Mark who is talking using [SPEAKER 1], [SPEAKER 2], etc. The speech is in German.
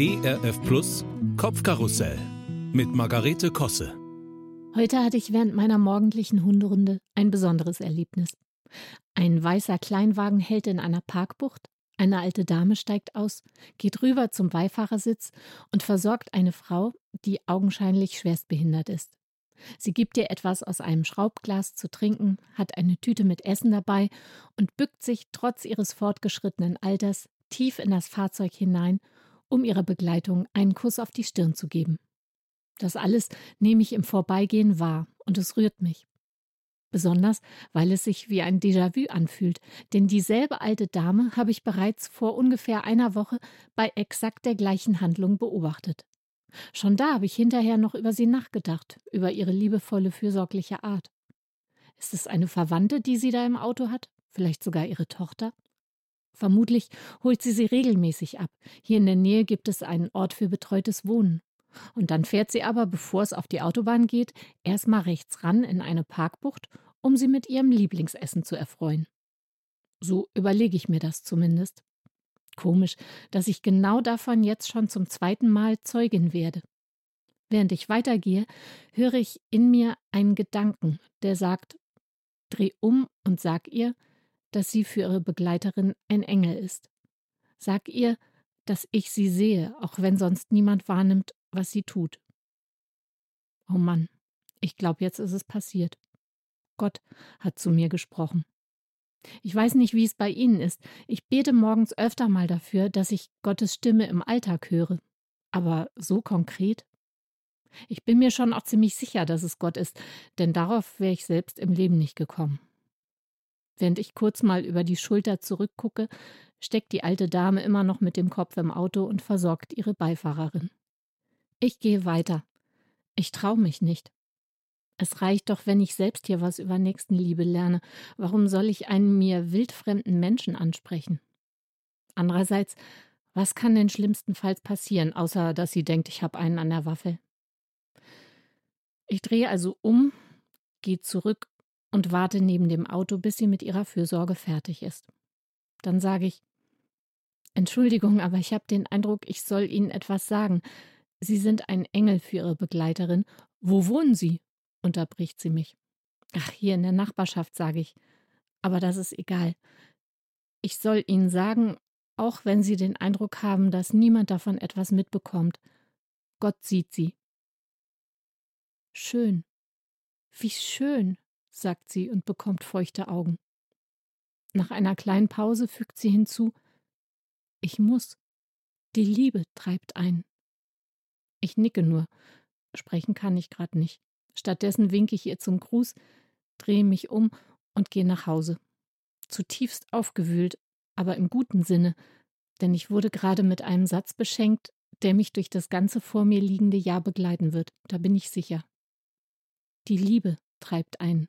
[SPEAKER 1] ERF Plus Kopfkarussell mit Margarete Kosse.
[SPEAKER 2] Heute hatte ich während meiner morgendlichen Hunderunde ein besonderes Erlebnis. Ein weißer Kleinwagen hält in einer Parkbucht, eine alte Dame steigt aus, geht rüber zum Beifahrersitz und versorgt eine Frau, die augenscheinlich schwerstbehindert ist. Sie gibt ihr etwas aus einem Schraubglas zu trinken, hat eine Tüte mit Essen dabei und bückt sich trotz ihres fortgeschrittenen Alters tief in das Fahrzeug hinein, um ihrer Begleitung einen Kuss auf die Stirn zu geben. Das alles nehme ich im Vorbeigehen wahr und es rührt mich. Besonders, weil es sich wie ein Déjà-vu anfühlt, denn dieselbe alte Dame habe ich bereits vor ungefähr einer Woche bei exakt der gleichen Handlung beobachtet. Schon da habe ich hinterher noch über sie nachgedacht, über ihre liebevolle, fürsorgliche Art. Ist es eine Verwandte, die sie da im Auto hat? Vielleicht sogar ihre Tochter? Vermutlich holt sie sie regelmäßig ab. Hier in der Nähe gibt es einen Ort für betreutes Wohnen. Und dann fährt sie aber, bevor es auf die Autobahn geht, erstmal rechts ran in eine Parkbucht, um sie mit ihrem Lieblingsessen zu erfreuen. So überlege ich mir das zumindest. Komisch, dass ich genau davon jetzt schon zum zweiten Mal Zeugin werde. Während ich weitergehe, höre ich in mir einen Gedanken, der sagt: Dreh um und sag ihr, dass sie für ihre Begleiterin ein Engel ist. Sag ihr, dass ich sie sehe, auch wenn sonst niemand wahrnimmt, was sie tut. Oh Mann, ich glaube, jetzt ist es passiert. Gott hat zu mir gesprochen. Ich weiß nicht, wie es bei Ihnen ist. Ich bete morgens öfter mal dafür, dass ich Gottes Stimme im Alltag höre. Aber so konkret? Ich bin mir schon auch ziemlich sicher, dass es Gott ist, denn darauf wäre ich selbst im Leben nicht gekommen. Während ich kurz mal über die Schulter zurückgucke, steckt die alte Dame immer noch mit dem Kopf im Auto und versorgt ihre Beifahrerin. Ich gehe weiter. Ich traue mich nicht. Es reicht doch, wenn ich selbst hier was über Nächstenliebe lerne. Warum soll ich einen mir wildfremden Menschen ansprechen? Andererseits, was kann denn schlimmstenfalls passieren, außer dass sie denkt, ich habe einen an der Waffe? Ich drehe also um, gehe zurück und warte neben dem Auto, bis sie mit ihrer Fürsorge fertig ist. Dann sage ich Entschuldigung, aber ich habe den Eindruck, ich soll Ihnen etwas sagen. Sie sind ein Engel für Ihre Begleiterin. Wo wohnen Sie? unterbricht sie mich. Ach, hier in der Nachbarschaft, sage ich. Aber das ist egal. Ich soll Ihnen sagen, auch wenn Sie den Eindruck haben, dass niemand davon etwas mitbekommt, Gott sieht Sie. Schön. Wie schön, sagt sie und bekommt feuchte Augen. Nach einer kleinen Pause fügt sie hinzu Ich muss. Die Liebe treibt ein. Ich nicke nur. Sprechen kann ich gerade nicht. Stattdessen winke ich ihr zum Gruß, drehe mich um und gehe nach Hause. Zutiefst aufgewühlt, aber im guten Sinne, denn ich wurde gerade mit einem Satz beschenkt, der mich durch das ganze vor mir liegende Jahr begleiten wird, da bin ich sicher. Die Liebe treibt ein.